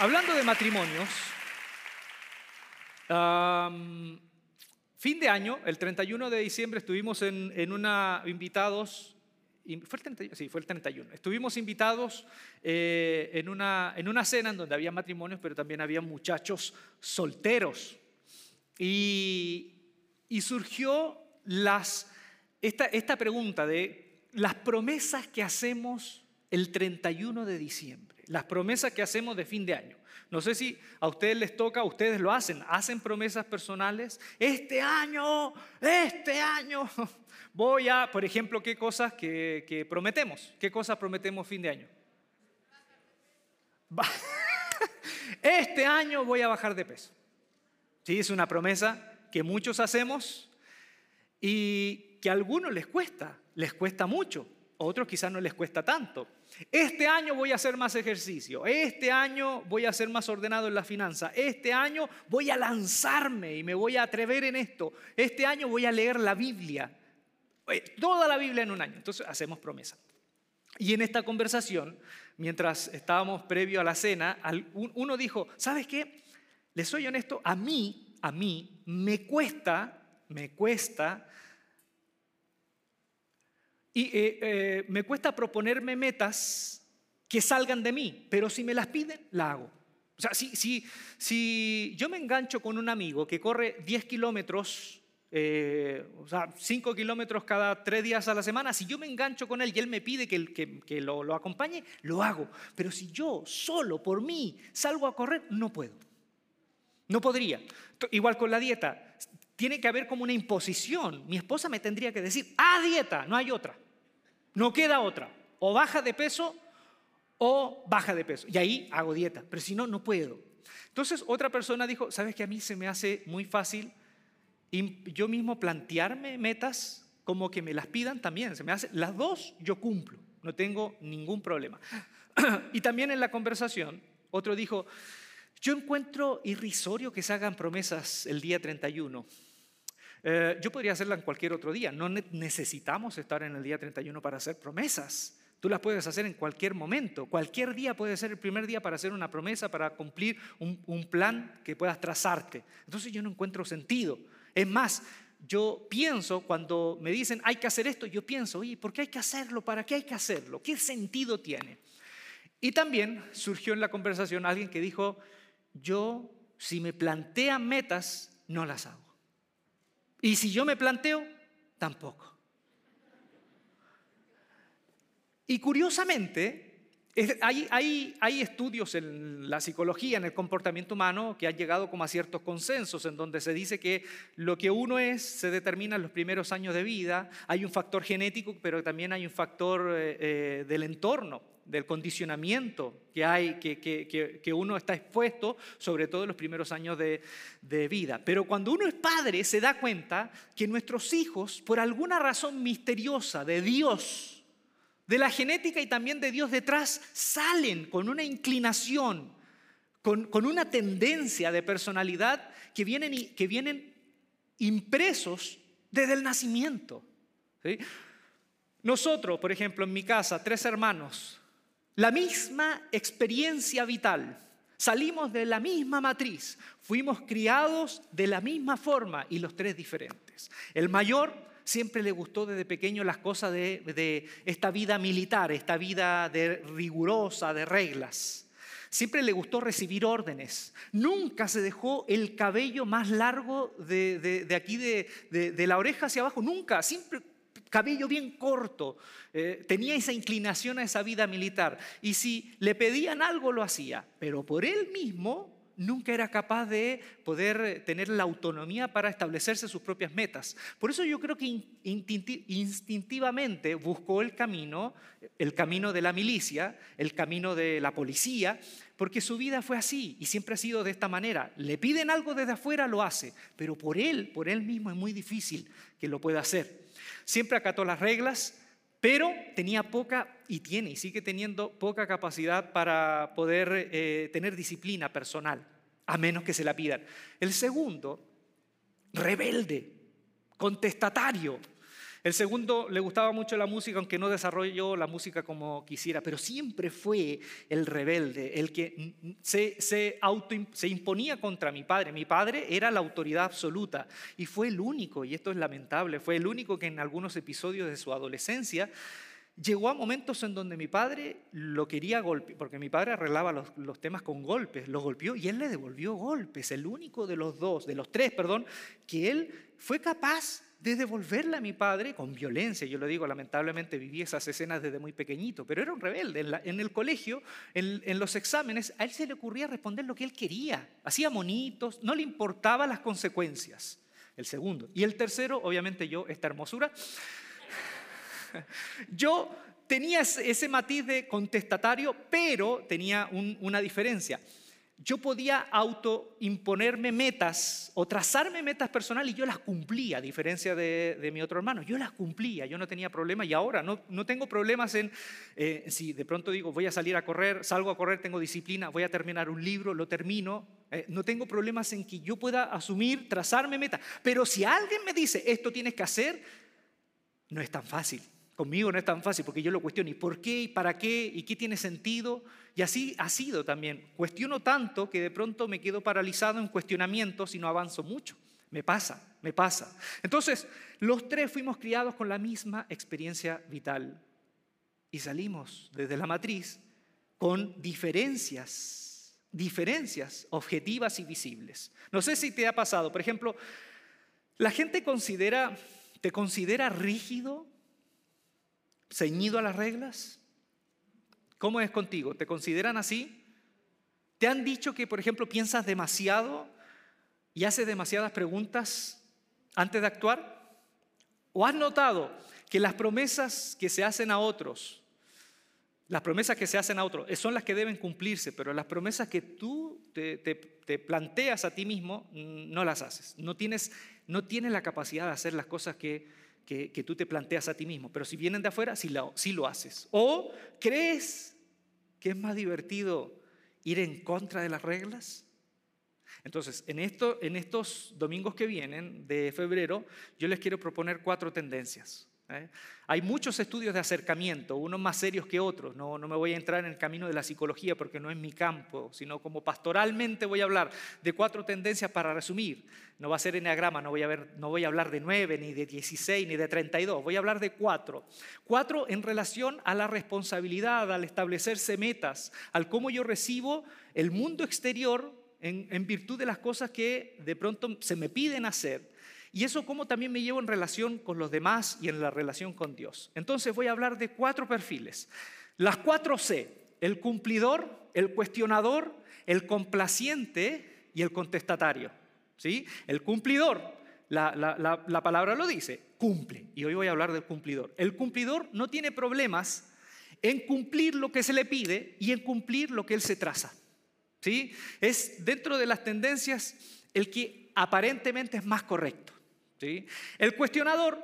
Hablando de matrimonios, fin de año, el 31 de diciembre, estuvimos en, una invitados. ¿Fue el 31? Sí, fue el 31. Estuvimos invitados eh, en, una, en una cena en donde había matrimonios, pero también había muchachos solteros. Y, surgió esta pregunta de las promesas que hacemos el 31 de diciembre, las promesas que hacemos de fin de año. No sé si a ustedes les toca, ustedes lo hacen, hacen promesas personales. Este año, este año, voy a, por ejemplo, ¿qué cosas que, prometemos? ¿Qué cosas prometemos fin de año? Este año voy a bajar de peso. Sí, es una promesa que muchos hacemos y que a algunos les cuesta, les cuesta mucho, otros quizás no les cuesta tanto. Este año voy a hacer más ejercicio, este año voy a ser más ordenado en la finanza, este año voy a lanzarme y me voy a atrever en esto, este año voy a leer la Biblia, eh, toda la Biblia en un año. Entonces hacemos promesa. Y en esta conversación, mientras estábamos previo a la cena, uno dijo, ¿sabes qué? Les soy honesto, a mí, a mí me cuesta, me cuesta y eh, eh, me cuesta proponerme metas que salgan de mí, pero si me las piden, la hago. O sea, si, si, si yo me engancho con un amigo que corre 10 kilómetros, eh, o sea, 5 kilómetros cada 3 días a la semana, si yo me engancho con él y él me pide que, que, que lo, lo acompañe, lo hago. Pero si yo solo, por mí, salgo a correr, no puedo. No podría. Igual con la dieta tiene que haber como una imposición. Mi esposa me tendría que decir, a dieta, no hay otra. No queda otra. O baja de peso o baja de peso. Y ahí hago dieta, pero si no, no puedo. Entonces otra persona dijo, ¿sabes que a mí se me hace muy fácil yo mismo plantearme metas como que me las pidan también? Se me hace, las dos yo cumplo, no tengo ningún problema. y también en la conversación, otro dijo, yo encuentro irrisorio que se hagan promesas el día 31. Eh, yo podría hacerla en cualquier otro día. No necesitamos estar en el día 31 para hacer promesas. Tú las puedes hacer en cualquier momento. Cualquier día puede ser el primer día para hacer una promesa, para cumplir un, un plan que puedas trazarte. Entonces yo no encuentro sentido. Es más, yo pienso, cuando me dicen hay que hacer esto, yo pienso, oye, ¿por qué hay que hacerlo? ¿Para qué hay que hacerlo? ¿Qué sentido tiene? Y también surgió en la conversación alguien que dijo, yo si me plantean metas, no las hago. Y si yo me planteo, tampoco. Y curiosamente, hay, estudios en la psicología, en el comportamiento humano, que han llegado como a ciertos consensos, en donde se dice que lo que uno es se determina en los primeros años de vida. Hay un factor genético, pero también hay un factor eh, eh, del entorno del condicionamiento que hay, que, uno está expuesto, sobre todo en los primeros años de, de vida. Pero cuando uno es padre, se da cuenta que nuestros hijos, por alguna razón misteriosa de Dios, de la genética y también de Dios detrás, salen con una inclinación, con, una tendencia de personalidad que vienen, que vienen impresos desde el nacimiento. Nosotros, por ejemplo, en mi casa, tres hermanos, la misma experiencia vital. Salimos de la misma matriz, fuimos criados de la misma forma y los tres diferentes. El mayor siempre le gustó desde pequeño las cosas de, esta vida militar, esta vida de rigurosa, de reglas. Siempre le gustó recibir órdenes. Nunca se dejó el cabello más largo de, de aquí, de, la oreja hacia abajo. Nunca. Siempre cabello bien corto, eh, tenía esa inclinación a esa vida militar. Y si le pedían algo, lo hacía, pero por él mismo nunca era capaz de poder tener la autonomía para establecerse sus propias metas. Por eso yo creo que instintivamente buscó el camino, el camino de la milicia, el camino de la policía, porque su vida fue así y siempre ha sido de esta manera. Le piden algo desde afuera, lo hace, pero por él, por él mismo es muy difícil que lo pueda hacer. Siempre acató las reglas, pero tenía poca, y tiene, y sigue teniendo poca capacidad para poder eh, tener disciplina personal, a menos que se la pidan. El segundo, rebelde, contestatario. El segundo le gustaba mucho la música, aunque no desarrolló la música como quisiera, pero siempre fue el rebelde, el que se, se, auto, se imponía contra mi padre. Mi padre era la autoridad absoluta y fue el único, y esto es lamentable, fue el único que en algunos episodios de su adolescencia llegó a momentos en donde mi padre lo quería golpear, porque mi padre arreglaba los, los, temas con golpes, lo golpeó y él le devolvió golpes, el único de los dos, de los tres, perdón, que él fue capaz de devolverle a mi padre con violencia. Yo lo digo, lamentablemente viví esas escenas desde muy pequeñito, pero era un rebelde. En, el colegio, en, los exámenes, a él se le ocurría responder lo que él quería. Hacía monitos, no le importaban las consecuencias. El segundo. Y el tercero, obviamente yo, esta hermosura. Yo tenía ese matiz de contestatario, pero tenía un, una diferencia yo podía autoimponerme metas o trazarme metas personales y yo las cumplía, a diferencia de, mi otro hermano. Yo las cumplía, yo no tenía problema y ahora no, no tengo problemas en, eh, si de pronto digo voy a salir a correr, salgo a correr, tengo disciplina, voy a terminar un libro, lo termino. Eh, no tengo problemas en que yo pueda asumir, trazarme metas. Pero si alguien me dice esto tienes que hacer, no es tan fácil. Conmigo no es tan fácil porque yo lo cuestiono. ¿Y por qué? ¿Y para qué? ¿Y qué tiene sentido? Y así ha sido también. Cuestiono tanto que de pronto me quedo paralizado en cuestionamientos y no avanzo mucho. Me pasa, me pasa. Entonces, los tres fuimos criados con la misma experiencia vital y salimos desde la matriz con diferencias, diferencias objetivas y visibles. No sé si te ha pasado, por ejemplo, la gente te considera rígido, ceñido a las reglas. ¿Cómo es contigo? ¿Te consideran así? ¿Te han dicho que, por ejemplo, piensas demasiado y haces demasiadas preguntas antes de actuar? ¿O has notado que las promesas que se hacen a otros, las promesas que se hacen a otros son las que deben cumplirse, pero las promesas que tú te, planteas a ti mismo mm, no las haces. No tienes, no tienes la capacidad de hacer las cosas que, que, tú te planteas a ti mismo, pero si vienen de afuera, sí lo, haces. O crees que es más divertido ir en contra de las reglas. Entonces, en, esto, en estos domingos que vienen de febrero, yo les quiero proponer cuatro tendencias. ¿Eh? Hay muchos estudios de acercamiento, unos más serios que otros. No, me voy a entrar en el camino de la psicología porque no es mi campo, sino como pastoralmente voy a hablar de cuatro tendencias para resumir. No va a ser enneagrama, no voy a, no voy a hablar de nueve, ni de 16, ni de 32. Voy a hablar de cuatro. Cuatro en relación a la responsabilidad, al establecerse metas, al cómo yo recibo el mundo exterior en virtud de las cosas que de pronto se me piden hacer y eso cómo también me llevo en relación con los demás y en la relación con Dios. Entonces voy a hablar de cuatro perfiles. Las cuatro C, el cumplidor, el cuestionador, el complaciente y el contestatario. ¿Sí? El cumplidor, la, la, palabra lo dice, cumple. Y hoy voy a hablar del cumplidor. El cumplidor no tiene problemas en cumplir lo que se le pide y en cumplir lo que él se traza. ¿Sí? Es dentro de las tendencias el que aparentemente es más correcto. El cuestionador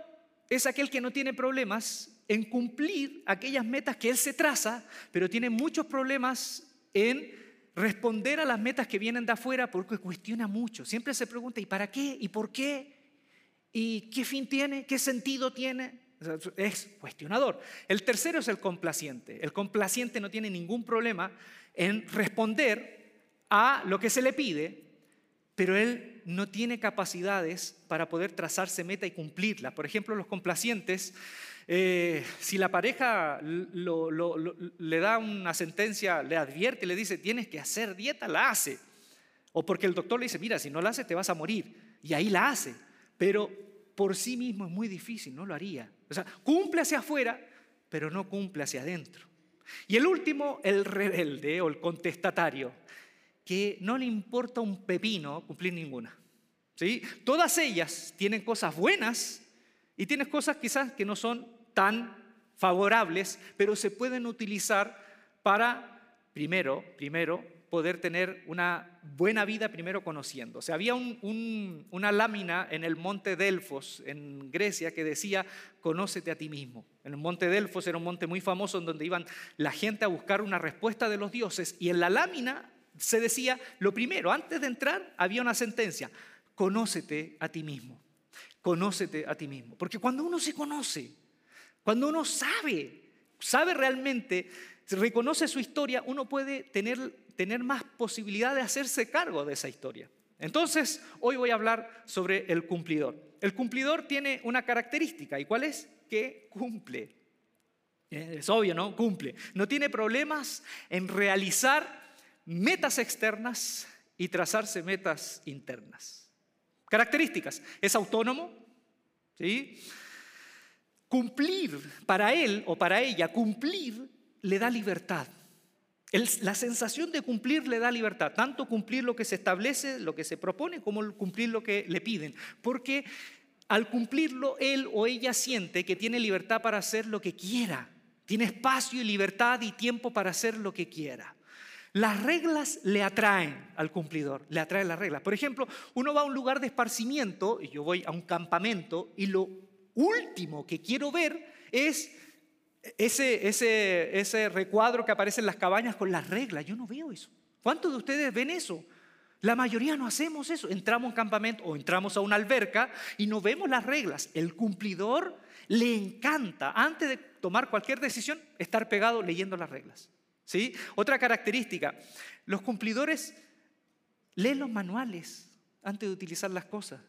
es aquel que no tiene problemas en cumplir aquellas metas que él se traza, pero tiene muchos problemas en responder a las metas que vienen de afuera porque cuestiona mucho. Siempre se pregunta, ¿y para qué? ¿Y por qué? ¿Y qué fin tiene? ¿Qué sentido tiene? Es cuestionador. El tercero es el complaciente. El complaciente no tiene ningún problema en responder a lo que se le pide, pero él no tiene capacidades para poder trazarse meta y cumplirla. Por ejemplo, los complacientes, eh, si la pareja le da una sentencia, le advierte, le dice, tienes que hacer dieta, la hace. O porque el doctor le dice, mira, si no la haces te vas a morir. Y ahí la hace. Pero por sí mismo es muy difícil, no lo haría. O sea, cumple hacia afuera, pero no cumple hacia adentro. Y el último, el rebelde o el contestatario que no le importa un pepino cumplir ninguna. ¿sí? Todas ellas tienen cosas buenas y tienen cosas quizás que no son tan favorables, pero se pueden utilizar para, primero, primero, poder tener una buena vida primero conociendo. O sea, había una lámina en el monte Delfos, en Grecia, que decía, conócete a ti mismo. En el monte Delfos era un monte muy famoso en donde iban la gente a buscar una respuesta de los dioses y en la lámina se decía, lo primero, antes de entrar había una sentencia, conócete a ti mismo. conócete a ti mismo. Porque cuando uno se conoce, cuando uno sabe, sabe realmente, reconoce su historia, uno puede tener, tener más posibilidad de hacerse cargo de esa historia. Entonces, hoy voy a hablar sobre el cumplidor. El cumplidor tiene una característica, ¿y cuál es? Que cumple. Es obvio, ¿no? Cumple. No tiene problemas en realizar metas externas y trazarse metas internas. Características. Es autónomo, ¿sí? Cumplir para él o para ella, cumplir le da libertad. la sensación de cumplir le da libertad, tanto cumplir lo que se establece, lo que se propone, como cumplir lo que le piden. Porque al cumplirlo, él o ella siente que tiene libertad para hacer lo que quiera. Tiene espacio y libertad y tiempo para hacer lo que quiera. Las reglas le atraen al cumplidor, le atraen las reglas. Por ejemplo, uno va a un lugar de esparcimiento, y yo voy a un campamento, y lo último que quiero ver es ese, recuadro que aparece en las cabañas con las reglas. Yo no veo eso. ¿Cuántos de ustedes ven eso? La mayoría no hacemos eso. Entramos a un campamento o entramos a una alberca y no vemos las reglas. El cumplidor le encanta, antes de tomar cualquier decisión, estar pegado leyendo las reglas. ¿Sí? Otra característica, los cumplidores leen los manuales antes de utilizar las cosas.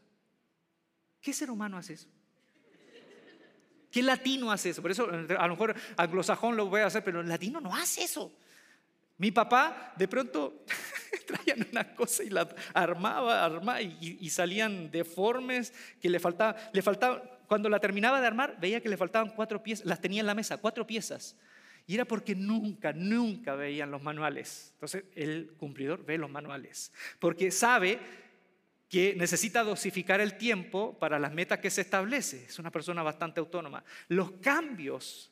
¿Qué ser humano hace eso? ¿Qué latino hace eso? Por eso a lo mejor anglosajón lo voy a hacer, pero latino no hace eso. Mi papá de pronto traían una cosa y la armaba, armaba y, salían deformes que le faltaba, le faltaba, cuando la terminaba de armar veía que le faltaban cuatro piezas, las tenía en la mesa, cuatro piezas. Y era porque nunca, nunca veían los manuales. Entonces el cumplidor ve los manuales, porque sabe que necesita dosificar el tiempo para las metas que se establece. Es una persona bastante autónoma. Los cambios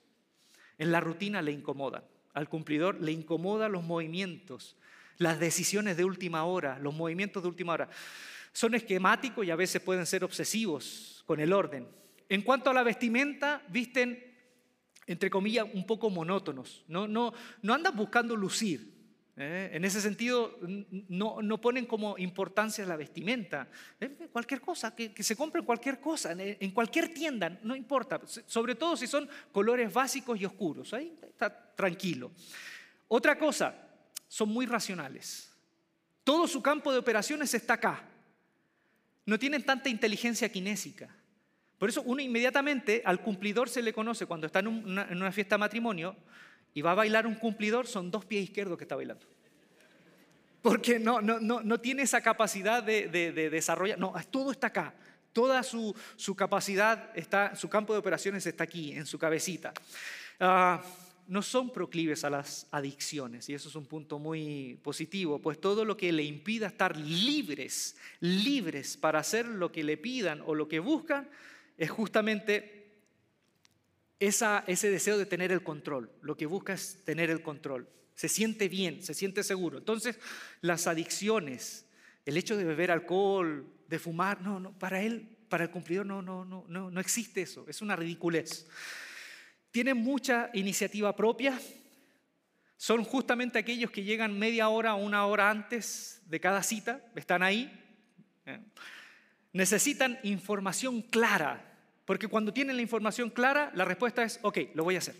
en la rutina le incomodan. Al cumplidor le incomodan los movimientos, las decisiones de última hora, los movimientos de última hora. Son esquemáticos y a veces pueden ser obsesivos con el orden. En cuanto a la vestimenta, visten, entre comillas, un poco monótonos. No, no, no andan buscando lucir. ¿eh? En ese sentido, no, no, ponen como importancia la vestimenta. ¿eh? Cualquier cosa, que, se compre cualquier cosa, en, cualquier tienda, no importa. Sobre todo si son colores básicos y oscuros. Ahí está tranquilo. Otra cosa, son muy racionales. Todo su campo de operaciones está acá. No tienen tanta inteligencia kinésica. Por eso uno inmediatamente al cumplidor se le conoce cuando está en una fiesta de matrimonio, y va a bailar un cumplidor, son dos pies izquierdos que está bailando. Porque no, no, no, no tiene esa capacidad de, desarrollar, no, todo está acá. Toda su, su, capacidad, está, su campo de operaciones está aquí, en su cabecita. Ah, no son proclives a las adicciones, y eso es un punto muy positivo, pues todo lo que le impida estar libres, libres para hacer lo que le pidan o lo que buscan, es justamente ese deseo de tener el control. Lo que busca es tener el control. Se siente bien, se siente seguro. Entonces, las adicciones, el hecho de beber alcohol, de fumar, no, no, para él, para el cumplidor no, no, no, no, no existe eso. Es una ridiculez. Tienen mucha iniciativa propia. Son justamente aquellos que llegan media hora o una hora antes de cada cita, están ahí. Necesitan información clara porque cuando tienen la información clara, la respuesta es, ok, lo voy a hacer.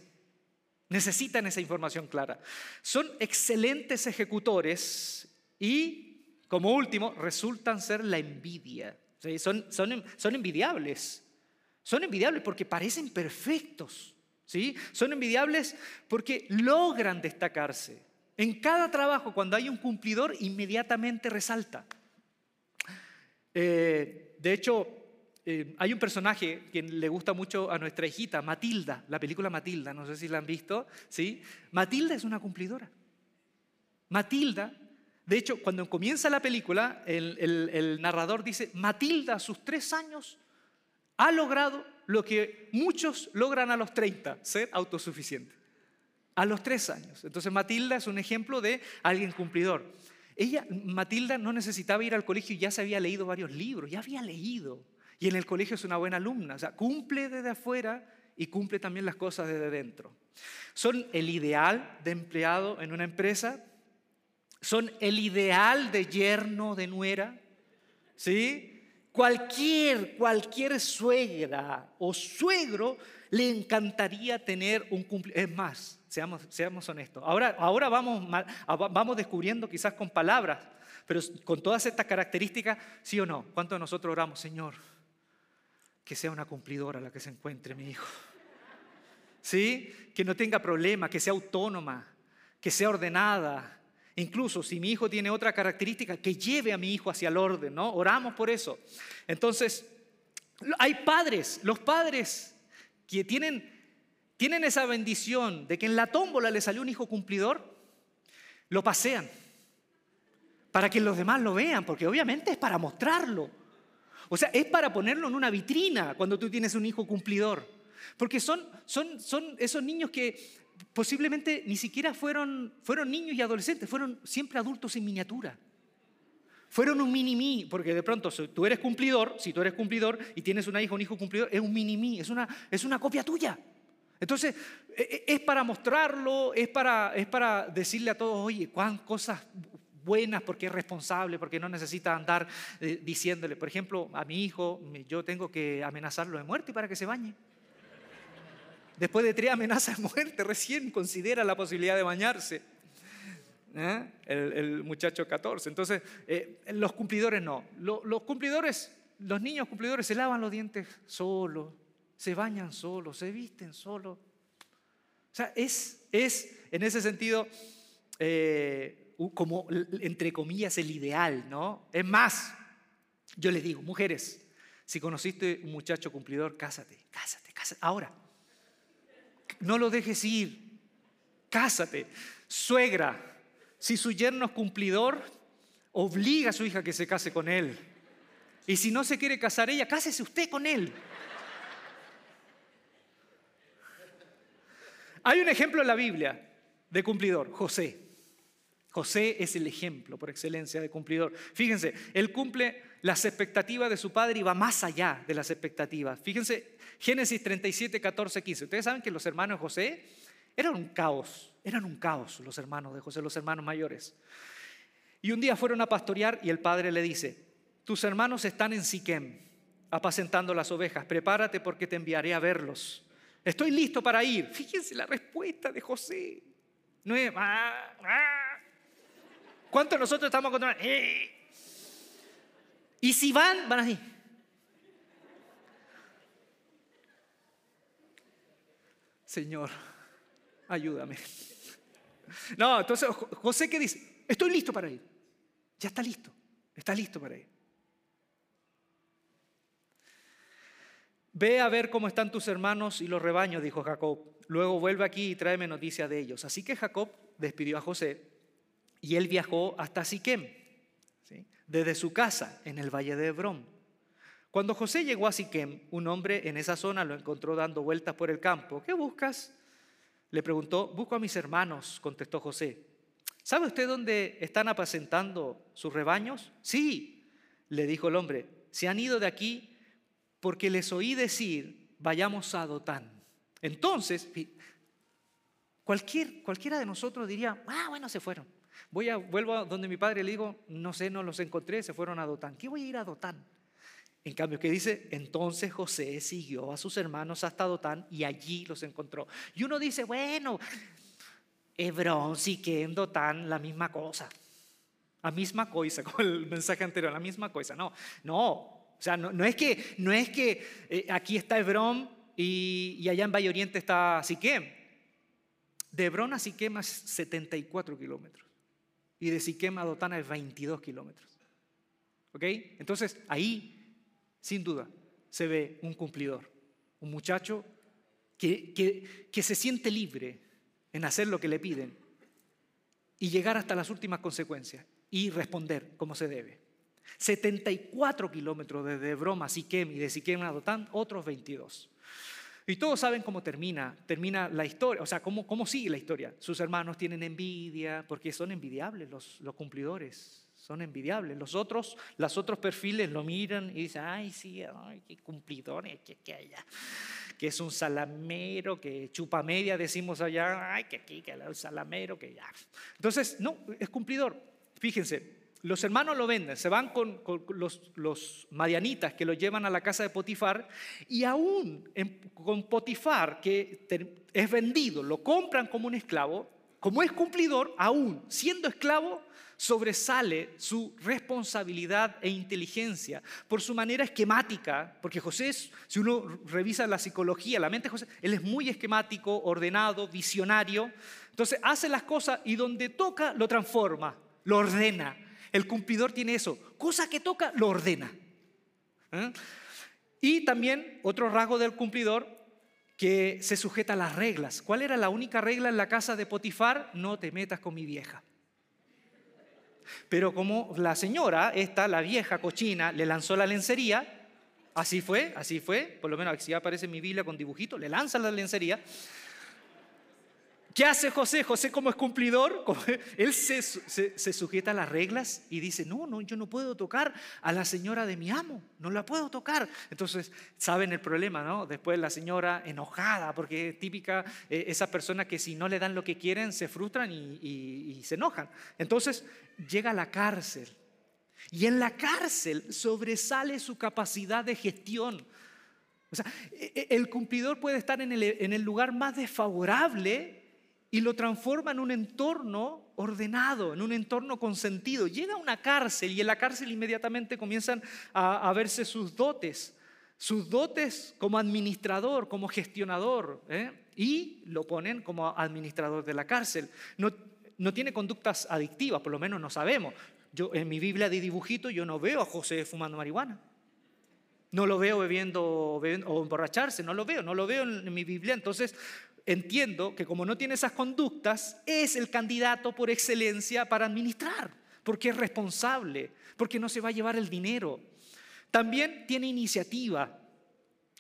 Necesitan esa información clara. Son excelentes ejecutores y, como último, resultan ser la envidia. Son, son, son envidiables. Son envidiables porque parecen perfectos. ¿sí? Son envidiables porque logran destacarse. En cada trabajo, cuando hay un cumplidor, inmediatamente resalta. Eh, de hecho, eh, hay un personaje que le gusta mucho a nuestra hijita, Matilda, la película Matilda, no sé si la han visto, ¿sí? Matilda es una cumplidora. Matilda, de hecho, cuando comienza la película, el, el narrador dice, Matilda a sus tres años ha logrado lo que muchos logran a los 30, ser autosuficiente. A los tres años. Entonces Matilda es un ejemplo de alguien cumplidor. Ella, Matilda, no necesitaba ir al colegio y ya se había leído varios libros, ya había leído. Y en el colegio es una buena alumna, o sea, cumple desde afuera y cumple también las cosas desde dentro. Son el ideal de empleado en una empresa, son el ideal de yerno, de nuera, ¿sí? Cualquier, cualquier suegra o suegro le encantaría tener un cumpleaños. Es más, seamos, seamos honestos. Ahora, ahora vamos, vamos descubriendo quizás con palabras, pero con todas estas características, sí o no. ¿Cuántos de nosotros oramos, Señor? Que sea una cumplidora la que se encuentre mi hijo. ¿Sí? Que no tenga problemas, que sea autónoma, que sea ordenada, Incluso si mi hijo tiene otra característica, que lleve a mi hijo hacia el orden, ¿no? Oramos por eso. Entonces, hay padres, los padres que tienen, tienen esa bendición de que en la tómbola le salió un hijo cumplidor, lo pasean para que los demás lo vean, porque obviamente es para mostrarlo. O sea, es para ponerlo en una vitrina cuando tú tienes un hijo cumplidor. Porque son, son, son esos niños que posiblemente ni siquiera fueron, fueron niños y adolescentes, fueron siempre adultos en miniatura. Fueron un mini-mí, porque de pronto tú eres cumplidor, si tú eres cumplidor y tienes una hija un hijo cumplidor, es un mini-mí, es una, es una copia tuya. Entonces, e, e, es para mostrarlo, es para, es para decirle a todos, oye, cuán cosas buenas porque es responsable, porque no necesita andar eh, diciéndole, por ejemplo, a mi hijo, yo tengo que amenazarlo de muerte para que se bañe. Después de tres amenazas de muerte, recién considera la posibilidad de bañarse. ¿eh? El, muchacho 14. Entonces, eh, los cumplidores no. Los, cumplidores, los niños cumplidores se lavan los dientes solos, se bañan solos, se visten solos. O sea, es, es en ese sentido eh, como, entre comillas, el ideal, ¿no? Es más, yo les digo, mujeres, si conociste un muchacho cumplidor, cásate, cásate, cásate. Ahora, no lo dejes ir. Cásate. Suegra, si su yerno es cumplidor, obliga a su hija que se case con él. Y si no se quiere casar ella, cásese usted con él. Hay un ejemplo en la Biblia de cumplidor, José. José es el ejemplo por excelencia de cumplidor. Fíjense, él cumple las expectativas de su padre va más allá de las expectativas. Fíjense Génesis 37, 14, 15. Ustedes saben que los hermanos de José eran un caos, eran un caos los hermanos de José, los hermanos mayores. Y un día fueron a pastorear y el padre le dice, tus hermanos están en Siquem, apacentando las ovejas, prepárate porque te enviaré a verlos. Estoy listo para ir. Fíjense la respuesta de José. No es, ah, ah". ¿cuántos nosotros estamos con... Eh". Y si van, van así. Señor, ayúdame. No, entonces José qué dice, estoy listo para ir. Ya está listo, está listo para ir. Ve a ver cómo están tus hermanos y los rebaños, dijo Jacob. Luego vuelve aquí y tráeme noticias de ellos. Así que Jacob despidió a José y él viajó hasta Siquem, desde su casa en el valle de Hebrón. Cuando José llegó a Siquem, un hombre en esa zona lo encontró dando vueltas por el campo. ¿Qué buscas? Le preguntó, busco a mis hermanos, contestó José. ¿Sabe usted dónde están apacentando sus rebaños? Sí, le dijo el hombre, se han ido de aquí porque les oí decir, vayamos a Dotán. Entonces, cualquier, cualquiera de nosotros diría, ah, bueno, se fueron. Voy a, vuelvo a donde mi padre le digo, no sé, no los encontré, se fueron a Dotán. ¿Qué voy a ir a Dotán? En cambio, ¿qué dice? Entonces José siguió a sus hermanos hasta Dotán y allí los encontró. Y uno dice, bueno, Hebrón, Siquem, Dotán, la misma cosa. La misma cosa, con el mensaje anterior, la misma cosa. No, no. O sea, no, es que, no es que eh, aquí está Hebrón y, allá en Valle Oriente está Siquem. De Hebrón a Siquem es 74 kilómetros. Y de Siquem a Dotán es 22 kilómetros. ¿Ok? Entonces, ahí sin duda, se ve un cumplidor, un muchacho que, que, se siente libre en hacer lo que le piden y llegar hasta las últimas consecuencias y responder como se debe. 74 kilómetros desde Broma a Siquem y de Siquem a Dotán, otros 22. Y todos saben cómo termina, termina la historia, o sea, cómo, cómo sigue la historia. Sus hermanos tienen envidia, porque son envidiables los, los cumplidores son envidiables. Los otros, los otros perfiles lo miran y dicen, ay, sí, ay, qué cumplidores, que, que allá, que es un salamero, que chupa media, decimos allá, ay, que aquí, que el salamero, que ya. Entonces, no, es cumplidor. Fíjense, los hermanos lo venden, se van con, los, madianitas que lo llevan a la casa de Potifar y aún con Potifar, que es vendido, lo compran como un esclavo, como es cumplidor, aún siendo esclavo, sobresale su responsabilidad e inteligencia por su manera esquemática, porque José, si uno revisa la psicología, la mente de José, él es muy esquemático, ordenado, visionario, entonces hace las cosas y donde toca lo transforma, lo ordena. El cumplidor tiene eso, cosa que toca lo ordena. ¿eh? Y también otro rasgo del cumplidor que se sujeta a las reglas. ¿Cuál era la única regla en la casa de Potifar? No te metas con mi vieja. Pero como la señora, esta, la vieja cochina, le lanzó la lencería, así fue, así fue, por lo menos aquí aparece mi Biblia con dibujito, le lanza la lencería, ¿Qué hace José? José como es cumplidor, él se, sujeta a las reglas y dice, no, no, yo no puedo tocar a la señora de mi amo, no la puedo tocar. Entonces, saben el problema, ¿no? Después la señora enojada, porque es típica eh, esa persona que si no le dan lo que quieren, se frustran y, y se enojan. Entonces, llega a la cárcel. Y en la cárcel sobresale su capacidad de gestión. O sea, e, e, el cumplidor puede estar en el, en el lugar más desfavorable y lo transforma en un entorno ordenado, en un entorno consentido. Llega a una cárcel y en la cárcel inmediatamente comienzan a, verse sus dotes, sus dotes como administrador, como gestionador, ¿eh? y lo ponen como administrador de la cárcel. No, no tiene conductas adictivas, por lo menos no sabemos. Yo en mi Biblia de dibujito yo no veo a José fumando marihuana. No lo veo bebiendo, o emborracharse, no lo veo, no lo veo en mi Biblia. Entonces, entiendo que como no tiene esas conductas, es el candidato por excelencia para administrar, porque es responsable, porque no se va a llevar el dinero. También tiene iniciativa.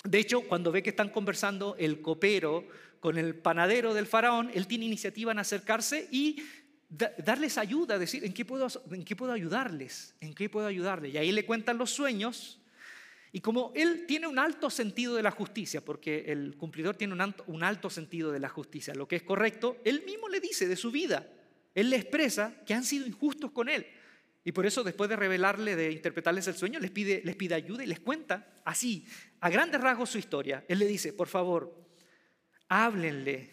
De hecho, cuando ve que están conversando el copero con el panadero del faraón, él tiene iniciativa en acercarse y darles ayuda, decir, ¿en qué, puedo, ¿en qué puedo ayudarles? ¿En qué puedo ayudarles? Y ahí le cuentan los sueños y como él tiene un alto sentido de la justicia, porque el cumplidor tiene un alto, sentido de la justicia, lo que es correcto, él mismo le dice de su vida, él le expresa que han sido injustos con él. Y por eso después de revelarle, de interpretarles el sueño, les pide, ayuda y les cuenta así, a grandes rasgos su historia. Él le dice, por favor, háblenle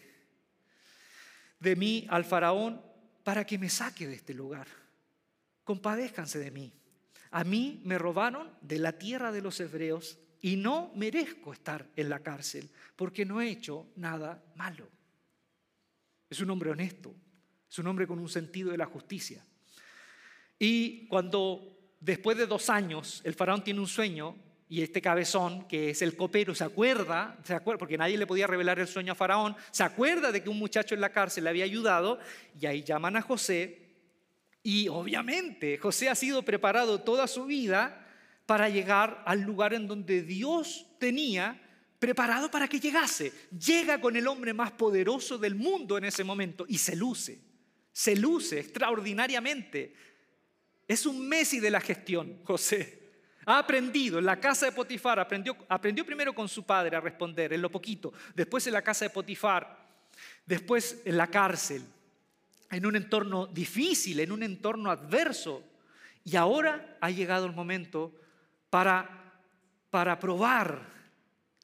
de mí al faraón para que me saque de este lugar. Compadézcanse de mí. A mí me robaron de la tierra de los hebreos y no merezco estar en la cárcel porque no he hecho nada malo. Es un hombre honesto, es un hombre con un sentido de la justicia. Y cuando después de dos años el faraón tiene un sueño y este cabezón, que es el copero, se acuerda, se acuerda, porque nadie le podía revelar el sueño a Faraón, se acuerda de que un muchacho en la cárcel le había ayudado y ahí llaman a José y obviamente José ha sido preparado toda su vida para llegar al lugar en donde Dios tenía preparado para que llegase. Llega con el hombre más poderoso del mundo en ese momento y se luce, se luce extraordinariamente. Es un Messi de la gestión, José. Ha aprendido en la casa de Potifar, aprendió, aprendió primero con su padre a responder en lo poquito, después en la casa de Potifar, después en la cárcel, en un entorno difícil, en un entorno adverso. Y ahora ha llegado el momento para, para probar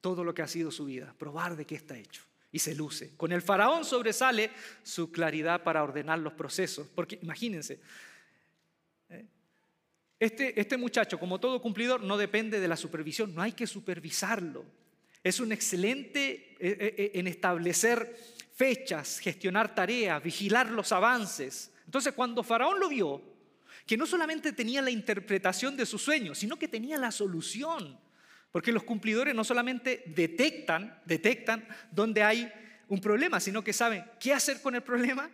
todo lo que ha sido su vida, probar de qué está hecho. Y se luce. Con el faraón sobresale su claridad para ordenar los procesos. Porque imagínense, ¿eh? este, este muchacho, como todo cumplidor, no depende de la supervisión, no hay que supervisarlo. Es un excelente eh, eh, en establecer fechas, gestionar tareas, vigilar los avances. Entonces cuando Faraón lo vio, que no solamente tenía la interpretación de su sueño, sino que tenía la solución. Porque los cumplidores no solamente detectan, detectan donde hay un problema, sino que saben qué hacer con el problema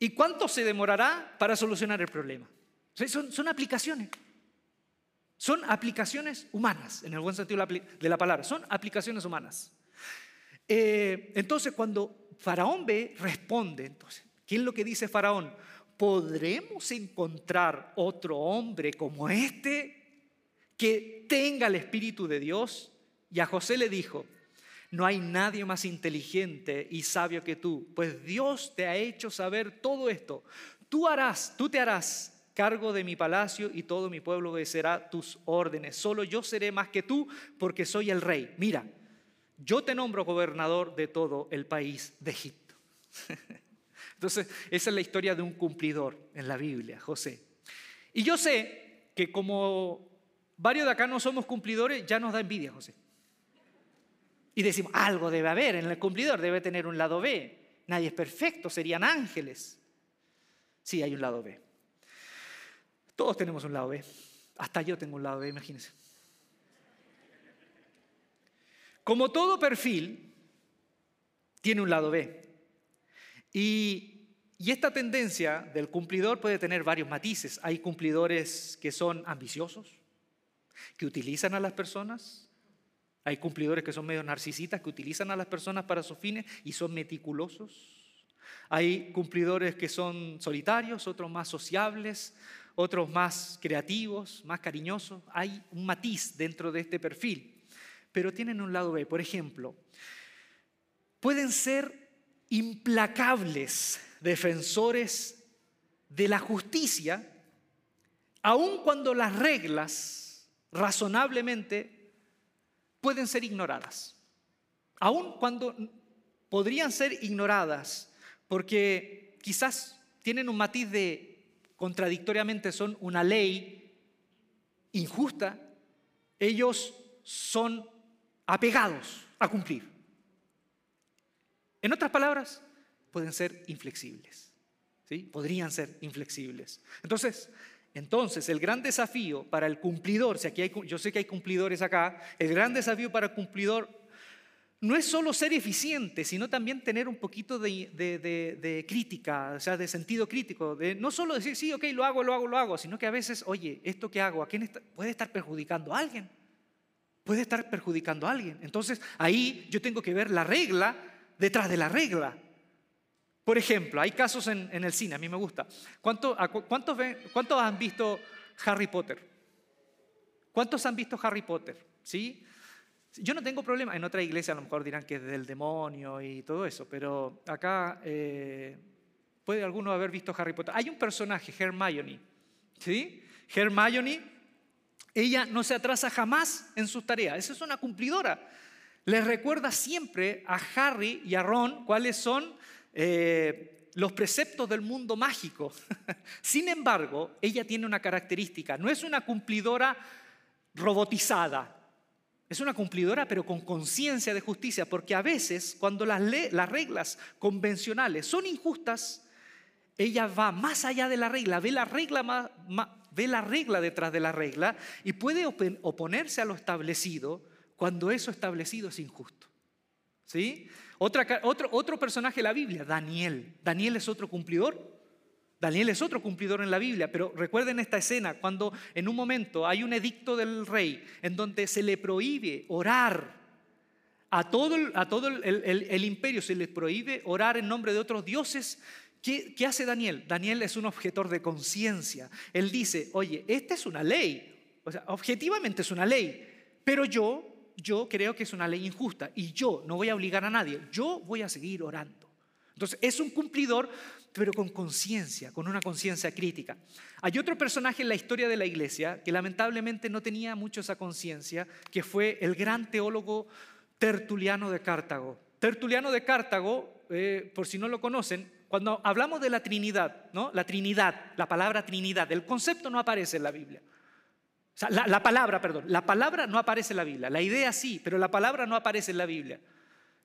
y cuánto se demorará para solucionar el problema. Son, son aplicaciones. Son aplicaciones humanas, en el buen sentido de la palabra. Son aplicaciones humanas. Eh, entonces, cuando Faraón ve, responde entonces. ¿Qué es lo que dice Faraón? ¿Podremos encontrar otro hombre como este que tenga el Espíritu de Dios? Y a José le dijo, no hay nadie más inteligente y sabio que tú, pues Dios te ha hecho saber todo esto. Tú harás, tú te harás cargo de mi palacio y todo mi pueblo obedecerá tus órdenes. Solo yo seré más que tú porque soy el rey. Mira, yo te nombro gobernador de todo el país de Egipto. Entonces, esa es la historia de un cumplidor en la Biblia, José. Y yo sé que como varios de acá no somos cumplidores, ya nos da envidia, José. Y decimos, algo debe haber en el cumplidor, debe tener un lado B. Nadie es perfecto, serían ángeles. Sí, hay un lado B. Todos tenemos un lado B. Hasta yo tengo un lado B, imagínense. Como todo perfil, tiene un lado B. Y, esta tendencia del cumplidor puede tener varios matices. Hay cumplidores que son ambiciosos, que utilizan a las personas. Hay cumplidores que son medio narcisistas, que utilizan a las personas para sus fines y son meticulosos. Hay cumplidores que son solitarios, otros más sociables, otros más creativos, más cariñosos. Hay un matiz dentro de este perfil, pero tienen un lado B. Por ejemplo, pueden ser implacables defensores de la justicia, aun cuando las reglas razonablemente pueden ser ignoradas. Aun cuando podrían ser ignoradas, porque quizás tienen un matiz de contradictoriamente son una ley injusta, ellos son apegados a cumplir. En otras palabras, pueden ser inflexibles. ¿sí? Podrían ser inflexibles. Entonces, entonces, el gran desafío para el cumplidor, si aquí hay, yo sé que hay cumplidores acá, el gran desafío para el cumplidor no es solo ser eficiente, sino también tener un poquito de, crítica, o sea, de sentido crítico, de no solo decir, sí, ok, lo hago, lo hago, lo hago, sino que a veces, oye, esto que hago, ¿a quién puede estar perjudicando a alguien? Puede estar perjudicando a alguien. Entonces, ahí yo tengo que ver la regla detrás de la regla. Por ejemplo, hay casos en, el cine, a mí me gusta. ¿Cuántos, cuántos, ¿Cuántos han visto Harry Potter? ¿Cuántos han visto Harry Potter? ¿Sí? Yo no tengo problema, en otra iglesia a lo mejor dirán que es del demonio y todo eso, pero acá eh, puede alguno haber visto Harry Potter. Hay un personaje, Hermione, ¿sí? Hermione, ella no se atrasa jamás en sus tareas, esa es una cumplidora. Les recuerda siempre a Harry y a Ron cuáles son eh, los preceptos del mundo mágico. Sin embargo, ella tiene una característica, no es una cumplidora robotizada, es una cumplidora, pero con conciencia de justicia, porque a veces cuando las, las, reglas convencionales son injustas, ella va más allá de la regla, ve la regla, ve la regla detrás de la regla y puede oponerse a lo establecido cuando eso establecido es injusto. ¿Sí? otro, otro personaje de la Biblia, Daniel. Daniel es otro cumplidor, Daniel es otro cumplidor en la Biblia, pero recuerden esta escena cuando en un momento hay un edicto del rey en donde se le prohíbe orar a todo, a todo el, imperio, se le prohíbe orar en nombre de otros dioses. ¿Qué, ¿Qué hace Daniel? Daniel es un objetor de conciencia. Él dice, oye, esta es una ley, o sea, objetivamente es una ley, pero yo, yo creo que es una ley injusta y yo no voy a obligar a nadie, yo voy a seguir orando. Entonces, es un cumplidor pero con conciencia, con una conciencia crítica. Hay otro personaje en la historia de la iglesia que lamentablemente no tenía mucho esa conciencia, que fue el gran teólogo Tertuliano de Cartago. Tertuliano de Cartago, eh, por si no lo conocen, cuando hablamos de la Trinidad, ¿no? la Trinidad, la palabra Trinidad, el concepto no aparece en la Biblia. La, la palabra, perdón, la palabra no aparece en la Biblia, la idea sí, pero la palabra no aparece en la Biblia.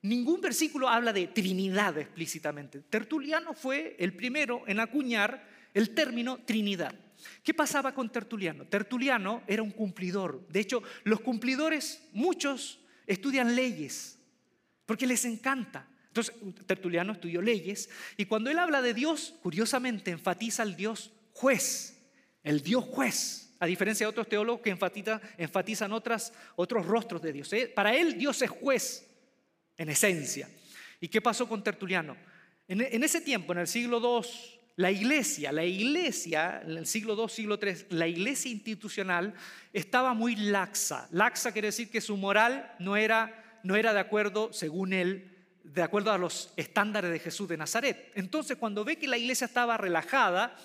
Ningún versículo habla de Trinidad explícitamente. Tertuliano fue el primero en acuñar el término Trinidad. ¿Qué pasaba con Tertuliano? Tertuliano era un cumplidor. De hecho, los cumplidores, muchos, estudian leyes, porque les encanta. Entonces, Tertuliano estudió leyes y cuando él habla de Dios, curiosamente enfatiza al Dios juez, el Dios juez, a diferencia de otros teólogos que enfatizan, otros rostros de Dios. ¿eh? Para él Dios es juez, en esencia. ¿Y qué pasó con Tertuliano? En, ese tiempo, en el siglo II, la iglesia, la iglesia, en el siglo II, siglo III, la iglesia institucional estaba muy laxa. Laxa quiere decir que su moral no era, no era de acuerdo, según él, de acuerdo a los estándares de Jesús de Nazaret. Entonces, cuando ve que la iglesia estaba relajada,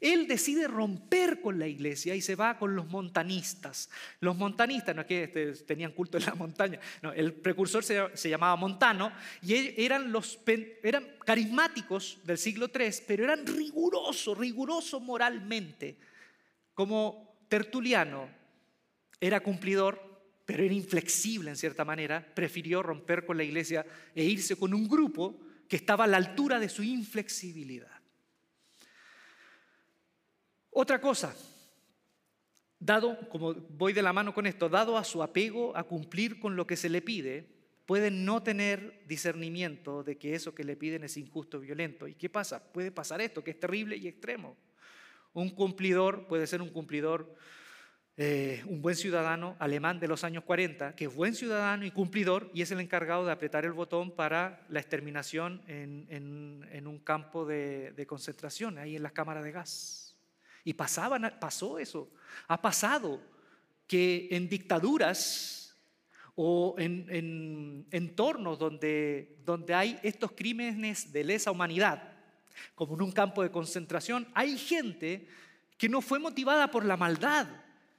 Él decide romper con la iglesia y se va con los montanistas. Los montanistas, no es que este, tenían culto en la montaña, el precursor se, llamaba Montano y e, eran, los, eran carismáticos del siglo III, pero eran rigurosos, rigurosos moralmente. Como Tertuliano era cumplidor, pero era inflexible en cierta manera, prefirió romper con la iglesia e irse con un grupo que estaba a la altura de su inflexibilidad. Otra cosa, dado, como voy de la mano con esto, dado a su apego a cumplir con lo que se le pide, pueden no tener discernimiento de que eso que le piden es injusto, violento. ¿Y qué pasa? Puede pasar esto, que es terrible y extremo. Un cumplidor puede ser un cumplidor, eh, un buen ciudadano alemán de los años 40, que es buen ciudadano y cumplidor y es el encargado de apretar el botón para la exterminación en, un campo de, de concentración, ahí en las cámaras de gas. Y pasaban, pasó eso. Ha pasado que en dictaduras o en, entornos donde, donde hay estos crímenes de lesa humanidad, como en un campo de concentración, hay gente que no fue motivada por la maldad,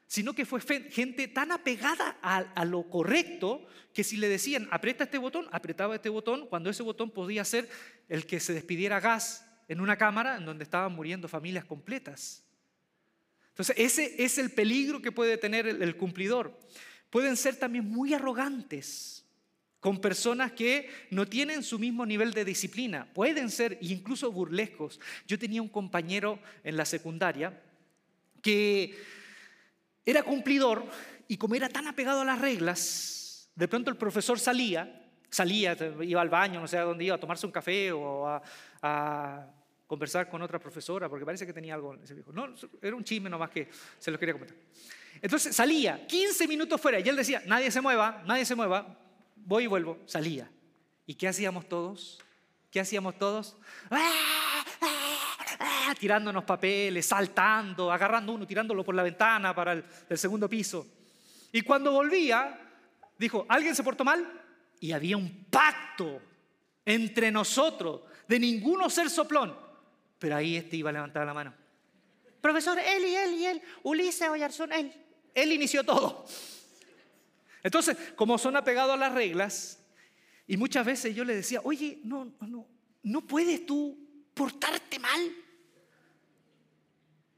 sino que fue gente tan apegada a, lo correcto que si le decían aprieta este botón, apretaba este botón, cuando ese botón podía ser el que se despidiera gas en una cámara en donde estaban muriendo familias completas. Entonces, ese es el peligro que puede tener el, cumplidor. Pueden ser también muy arrogantes con personas que no tienen su mismo nivel de disciplina. Pueden ser incluso burlescos. Yo tenía un compañero en la secundaria que era cumplidor y como era tan apegado a las reglas, de pronto el profesor salía, salía, iba al baño, no sé a dónde iba, a tomarse un café o a conversar con otra profesora, porque parece que tenía algo. Ese viejo. No, era un chisme nomás que se lo quería comentar. Entonces salía 15 minutos fuera y él decía, nadie se mueva, nadie se mueva, voy y vuelvo, salía. ¿Y qué hacíamos todos? ¿Qué hacíamos todos? ¡Ah! ¡Ah! Tirándonos papeles, saltando, agarrando uno, tirándolo por la ventana para el, el segundo piso. Y cuando volvía, dijo, ¿alguien se portó mal? Y había un pacto entre nosotros de ninguno ser soplón. Pero ahí este iba a levantar la mano. Profesor, él y él y él, Ulises Oyarzún, él. Él inició todo. Entonces, como son apegados a las reglas, y muchas veces yo le decía, oye, no, no, no puedes tú portarte mal.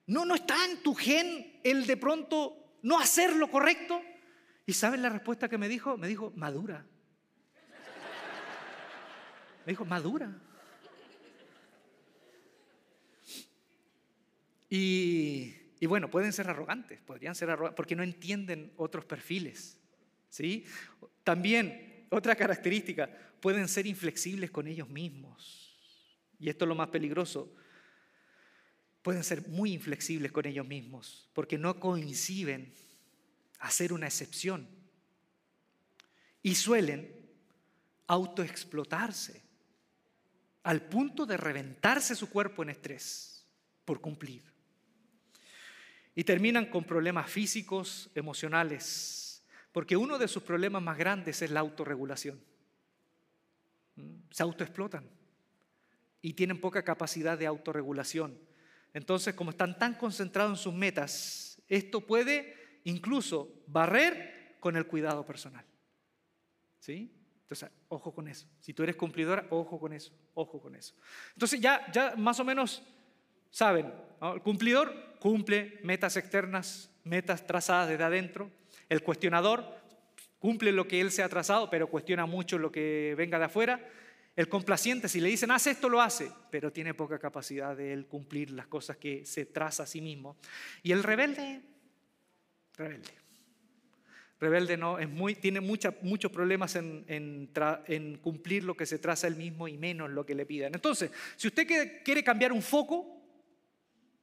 No, no está en tu gen el de pronto no hacer lo correcto. ¿Y saben la respuesta que me dijo? Me dijo, madura. Me dijo, madura. Y, bueno, pueden ser arrogantes, podrían ser arrogantes, porque no entienden otros perfiles. ¿sí? También, otra característica, pueden ser inflexibles con ellos mismos. Y esto es lo más peligroso. Pueden ser muy inflexibles con ellos mismos, porque no coinciden a ser una excepción. Y suelen autoexplotarse al punto de reventarse su cuerpo en estrés por cumplir. Y terminan con problemas físicos, emocionales, porque uno de sus problemas más grandes es la autorregulación. ¿Mm? Se autoexplotan y tienen poca capacidad de autorregulación. Entonces, como están tan concentrados en sus metas, esto puede incluso barrer con el cuidado personal. ¿Sí? Entonces, ojo con eso. Si tú eres cumplidora, ojo con eso, ojo con eso. Entonces, ya, ya más o menos saben, el cumplidor cumple metas externas, metas trazadas desde adentro. El cuestionador cumple lo que él se ha trazado, pero cuestiona mucho lo que venga de afuera. El complaciente, si le dicen, haz esto, lo hace, pero tiene poca capacidad de él cumplir las cosas que se traza a sí mismo. Y el rebelde, rebelde. Rebelde no, es muy, tiene muchos problemas en, cumplir lo que se traza él mismo y menos lo que le pidan. Entonces, si usted quiere cambiar un foco,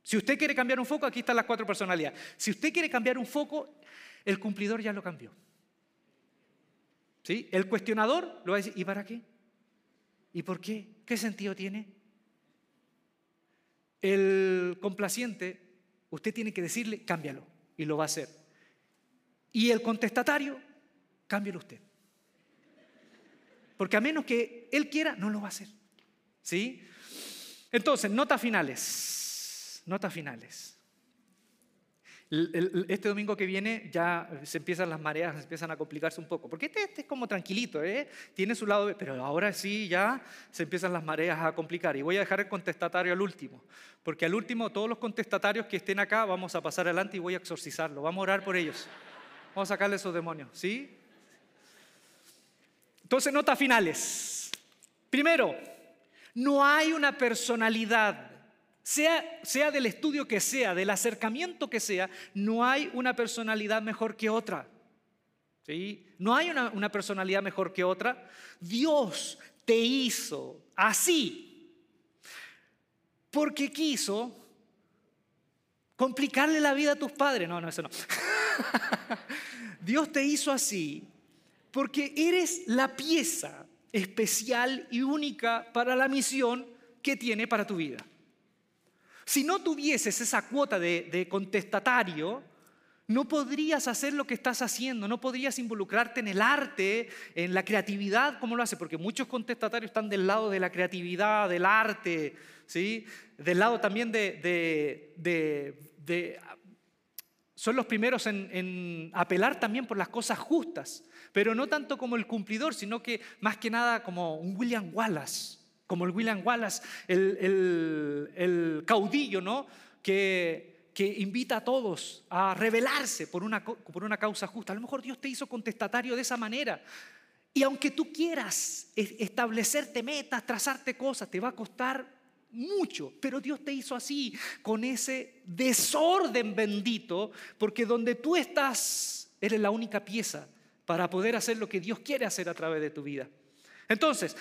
si usted quiere cambiar un foco, aquí están las cuatro personalidades. Si usted quiere cambiar un foco, el cumplidor ya lo cambió. ¿Sí? El cuestionador lo va a decir, ¿y para qué? ¿Y por qué? ¿Qué sentido tiene? El complaciente, usted tiene que decirle, cámbialo, y lo va a hacer. Y el contestatario, cámbialo usted. Porque a menos que él quiera, no lo va a hacer. ¿Sí? Entonces, notas finales. notas finales. Este domingo que viene ya se empiezan las mareas, se empiezan a complicarse un poco, porque este, este, es como tranquilito, ¿eh? tiene su lado, pero ahora sí ya se empiezan las mareas a complicar. Y voy a dejar el contestatario al último, porque al último todos los contestatarios que estén acá vamos a pasar adelante y voy a exorcizarlo, vamos a orar por ellos, vamos a sacarle esos demonios, ¿sí? Entonces, notas finales. Primero, no hay una personalidad sea, sea del estudio que sea, del acercamiento que sea, no hay una personalidad mejor que otra. ¿Sí? No hay una, una personalidad mejor que otra. Dios te hizo así porque quiso complicarle la vida a tus padres. No, no, eso no. Dios te hizo así porque eres la pieza especial y única para la misión que tiene para tu vida. Si no tuvieses esa cuota de, contestatario, no podrías hacer lo que estás haciendo, no podrías involucrarte en el arte, en la creatividad, como lo hace, porque muchos contestatarios están del lado de la creatividad, del arte, ¿sí? del lado también de... son los primeros en, en, apelar también por las cosas justas, pero no tanto como el cumplidor, sino que más que nada como un William Wallace como el William Wallace, el, caudillo, ¿no? Que, que, invita a todos a rebelarse por una, por una causa justa. A lo mejor Dios te hizo contestatario de esa manera. Y aunque tú quieras establecerte metas, trazarte cosas, te va a costar mucho, pero Dios te hizo así, con ese desorden bendito, porque donde tú estás, eres la única pieza para poder hacer lo que Dios quiere hacer a través de tu vida. Entonces,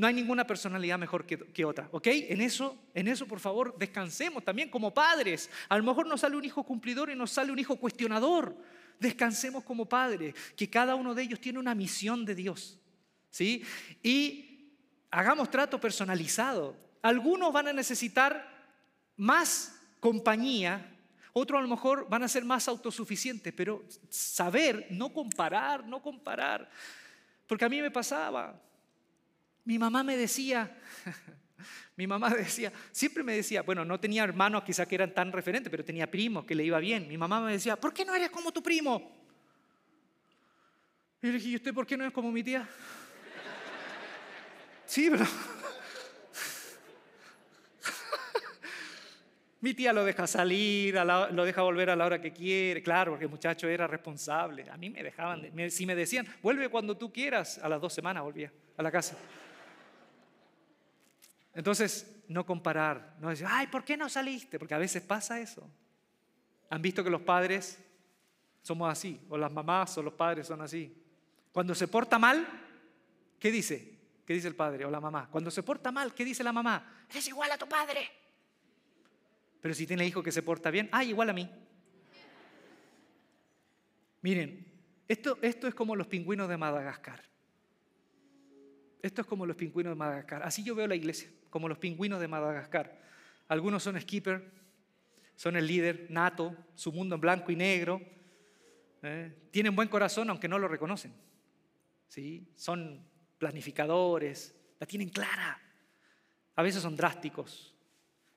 no hay ninguna personalidad mejor que, otra, ¿ok? En eso, en eso, por favor, descansemos también como padres. A lo mejor nos sale un hijo cumplidor y nos sale un hijo cuestionador. Descansemos como padres, que cada uno de ellos tiene una misión de Dios, ¿sí? Y hagamos trato personalizado. Algunos van a necesitar más compañía, otros a lo mejor van a ser más autosuficientes, pero saber, no comparar, no comparar. Porque a mí me pasaba, mi mamá me decía, mi mamá decía, siempre me decía, bueno, no tenía hermanos quizá que eran tan referentes, pero tenía primos que le iba bien. Mi mamá me decía, ¿por qué no eres como tu primo? Y le dije, ¿y usted por qué no es como mi tía? sí, pero... Mi tía lo deja salir, lo deja volver a la hora que quiere, claro, porque el muchacho era responsable. A mí me dejaban, si me decían, vuelve cuando tú quieras, a las dos semanas volvía a la casa. Entonces, no comparar, no decir, ay, ¿por qué no saliste? Porque a veces pasa eso. ¿Han visto que los padres somos así? O las mamás o los padres son así. Cuando se porta mal, ¿qué dice? ¿Qué dice el padre o la mamá? Cuando se porta mal, ¿qué dice la mamá? Eres igual a tu padre. Pero si tiene hijo que se porta bien, ay, igual a mí. Miren, esto, esto es como los pingüinos de Madagascar. Esto es como los pingüinos de Madagascar. Así yo veo la iglesia como los pingüinos de Madagascar. Algunos son skipper, son el líder nato, su mundo en blanco y negro. ¿eh? Tienen buen corazón aunque no lo reconocen. ¿sí? Son planificadores, la tienen clara. A veces son drásticos,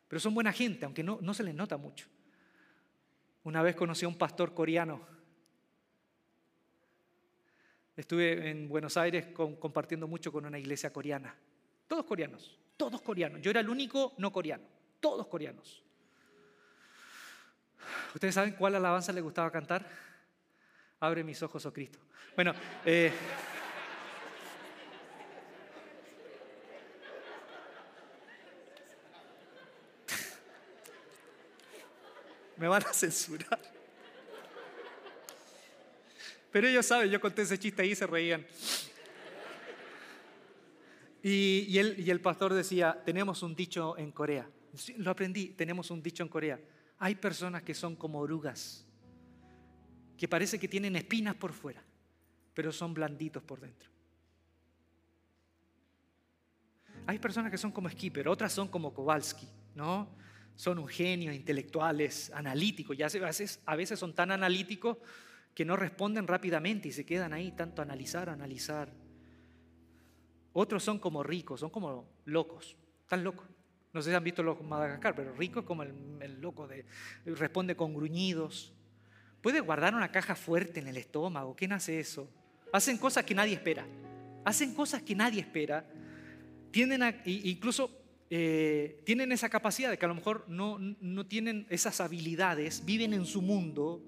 pero son buena gente, aunque no, no se les nota mucho. Una vez conocí a un pastor coreano. Estuve en Buenos Aires compartiendo mucho con una iglesia coreana. Todos coreanos. Todos coreanos. Yo era el único no coreano. Todos coreanos. ¿Ustedes saben cuál alabanza le gustaba cantar? Abre mis ojos, oh Cristo. Bueno, eh, me van a censurar. Pero ellos saben, yo conté ese chiste ahí y se reían. Y, el pastor decía, tenemos un dicho en Corea. Lo aprendí, tenemos un dicho en Corea. Hay personas que son como orugas, que parece que tienen espinas por fuera, pero son blanditos por dentro. Hay personas que son como Skipper, otras son como Kowalski, ¿no? Son un genio, intelectuales, analíticos. Ya a veces, a veces son tan analíticos que no responden rápidamente y se quedan ahí tanto analizar, analizar. Otros son como ricos, son como locos, están locos. No sé si han visto los Madagascar, pero rico es como el, el loco de responde con gruñidos. Puede guardar una caja fuerte en el estómago. ¿Quién hace eso? Hacen cosas que nadie espera. Hacen cosas que nadie espera. Tienden a, incluso eh, tienen esa capacidad de que a lo mejor no, no tienen esas habilidades, viven en su mundo,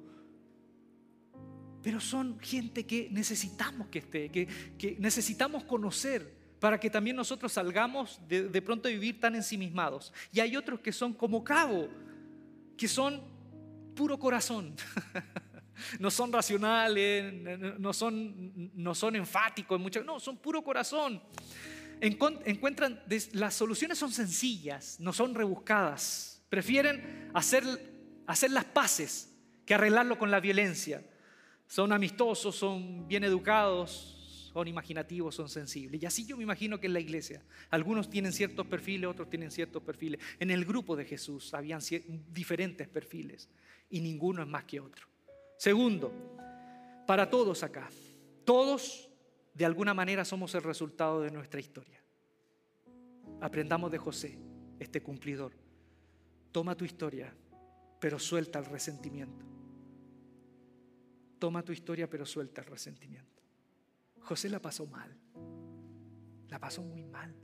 pero son gente que necesitamos que esté, que, que necesitamos conocer para que también nosotros salgamos de, de pronto a vivir tan ensimismados. Y hay otros que son como cabo, que son puro corazón. no son racionales, no son, no son enfáticos, no, son puro corazón. Encuentran, las soluciones son sencillas, no son rebuscadas. Prefieren hacer, hacer las paces que arreglarlo con la violencia. Son amistosos, son bien educados, son imaginativos, son sensibles. Y así yo me imagino que en la iglesia. Algunos tienen ciertos perfiles, otros tienen ciertos perfiles. En el grupo de Jesús habían diferentes perfiles y ninguno es más que otro. Segundo, para todos acá, todos de alguna manera somos el resultado de nuestra historia. Aprendamos de José, este cumplidor. Toma tu historia, pero suelta el resentimiento. Toma tu historia, pero suelta el resentimiento. José la pasó mal. La pasó muy mal.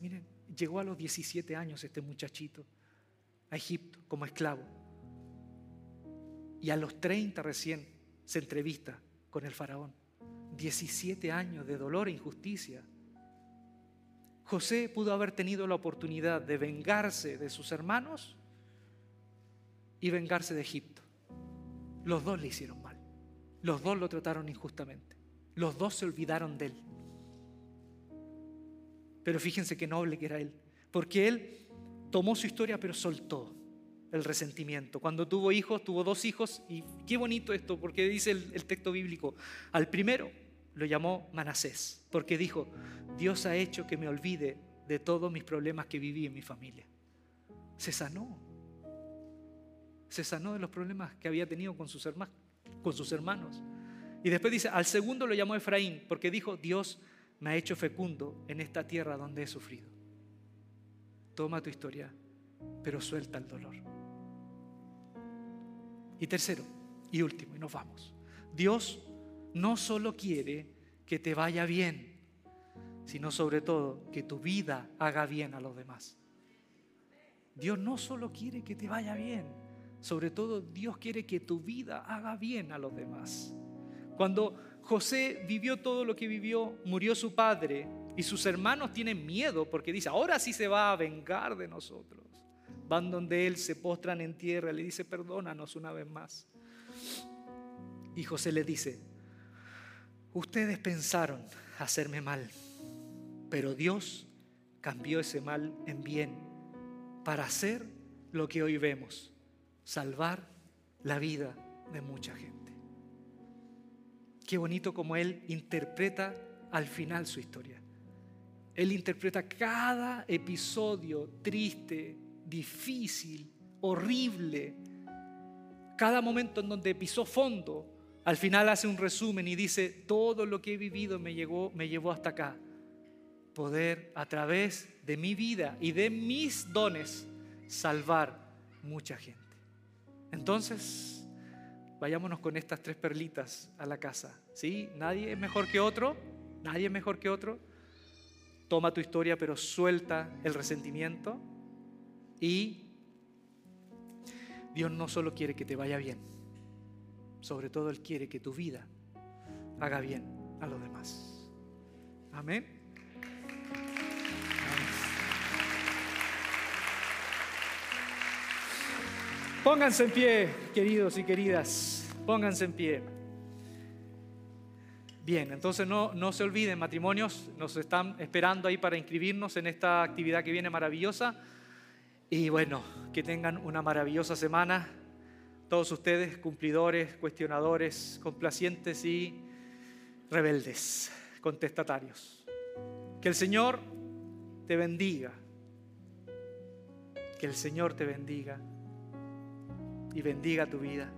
miren, llegó a los 17 años este muchachito a Egipto como esclavo y a los 30 recién se entrevista con el faraón. 17 años de dolor e injusticia. José pudo haber tenido la oportunidad de vengarse de sus hermanos y vengarse de Egipto. Los dos le hicieron mal. Los dos lo trataron injustamente. Los dos se olvidaron de él. Pero fíjense qué noble que era él. Porque él tomó su historia pero soltó el resentimiento. Cuando tuvo hijos, tuvo dos hijos y qué bonito esto, porque dice el, texto bíblico, al primero lo llamó Manasés, porque dijo, Dios ha hecho que me olvide de todos mis problemas que viví en mi familia. Se sanó. Se sanó de los problemas que había tenido con sus, hermanos, con sus hermanos. Y después dice, al segundo lo llamó Efraín, porque dijo, Dios me ha hecho fecundo en esta tierra donde he sufrido. Toma tu historia, pero suelta el dolor. Y tercero y último, y nos vamos. Dios no solo quiere que te vaya bien, sino sobre todo que tu vida haga bien a los demás. Dios no solo quiere que te vaya bien, sobre todo Dios quiere que tu vida haga bien a los demás. Cuando José vivió todo lo que vivió, murió su padre y sus hermanos tienen miedo porque dice, ahora sí se va a vengar de nosotros van donde él, se postran en tierra, le dice, perdónanos una vez más. Y José le dice, ustedes pensaron hacerme mal, pero Dios cambió ese mal en bien para hacer lo que hoy vemos, salvar la vida de mucha gente. Qué bonito como Él interpreta al final su historia. Él interpreta cada episodio triste, difícil, horrible. Cada momento en donde pisó fondo, al final hace un resumen y dice, todo lo que he vivido me, llegó, me llevó hasta acá. Poder a través de mi vida y de mis dones salvar mucha gente. Entonces, vayámonos con estas tres perlitas a la casa. ¿Sí? Nadie es mejor que otro, nadie es mejor que otro. Toma tu historia, pero suelta el resentimiento. Y Dios no solo quiere que te vaya bien, sobre todo Él quiere que tu vida haga bien a los demás. Amén. Pónganse en pie, queridos y queridas, pónganse en pie. Bien, entonces no, no se olviden, matrimonios, nos están esperando ahí para inscribirnos en esta actividad que viene maravillosa. Y bueno, que tengan una maravillosa semana. Todos ustedes, cumplidores, cuestionadores, complacientes y rebeldes, contestatarios. Que el Señor te bendiga. Que el Señor te bendiga y bendiga tu vida.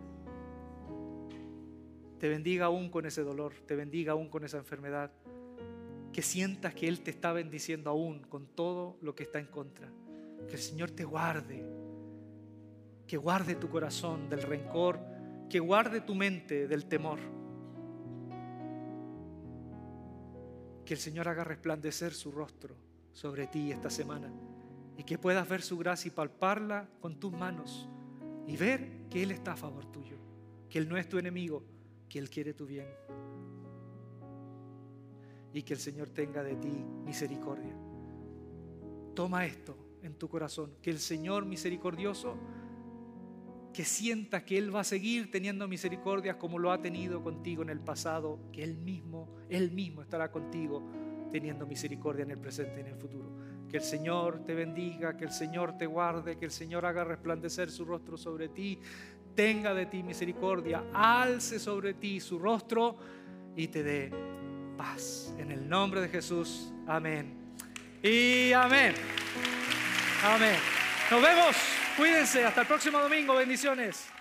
Te bendiga aún con ese dolor, te bendiga aún con esa enfermedad. Que sientas que Él te está bendiciendo aún con todo lo que está en contra Que el Señor te guarde, que guarde tu corazón del rencor, que guarde tu mente del temor. Que el Señor haga resplandecer su rostro sobre ti esta semana y que puedas ver su gracia y palparla con tus manos y ver que Él está a favor tuyo, que Él no es tu enemigo, que Él quiere tu bien y que el Señor tenga de ti misericordia. Toma esto en tu corazón, que el Señor misericordioso, que sienta que Él va a seguir teniendo misericordia como lo ha tenido contigo en el pasado, que Él mismo, Él mismo estará contigo teniendo misericordia en el presente y en el futuro. Que el Señor te bendiga, que el Señor te guarde, que el Señor haga resplandecer su rostro sobre ti, tenga de ti misericordia, alce sobre ti su rostro y te dé paz. En el nombre de Jesús, amén. Y amén. Amén. Nos vemos. Cuídense. Hasta el próximo domingo. Bendiciones.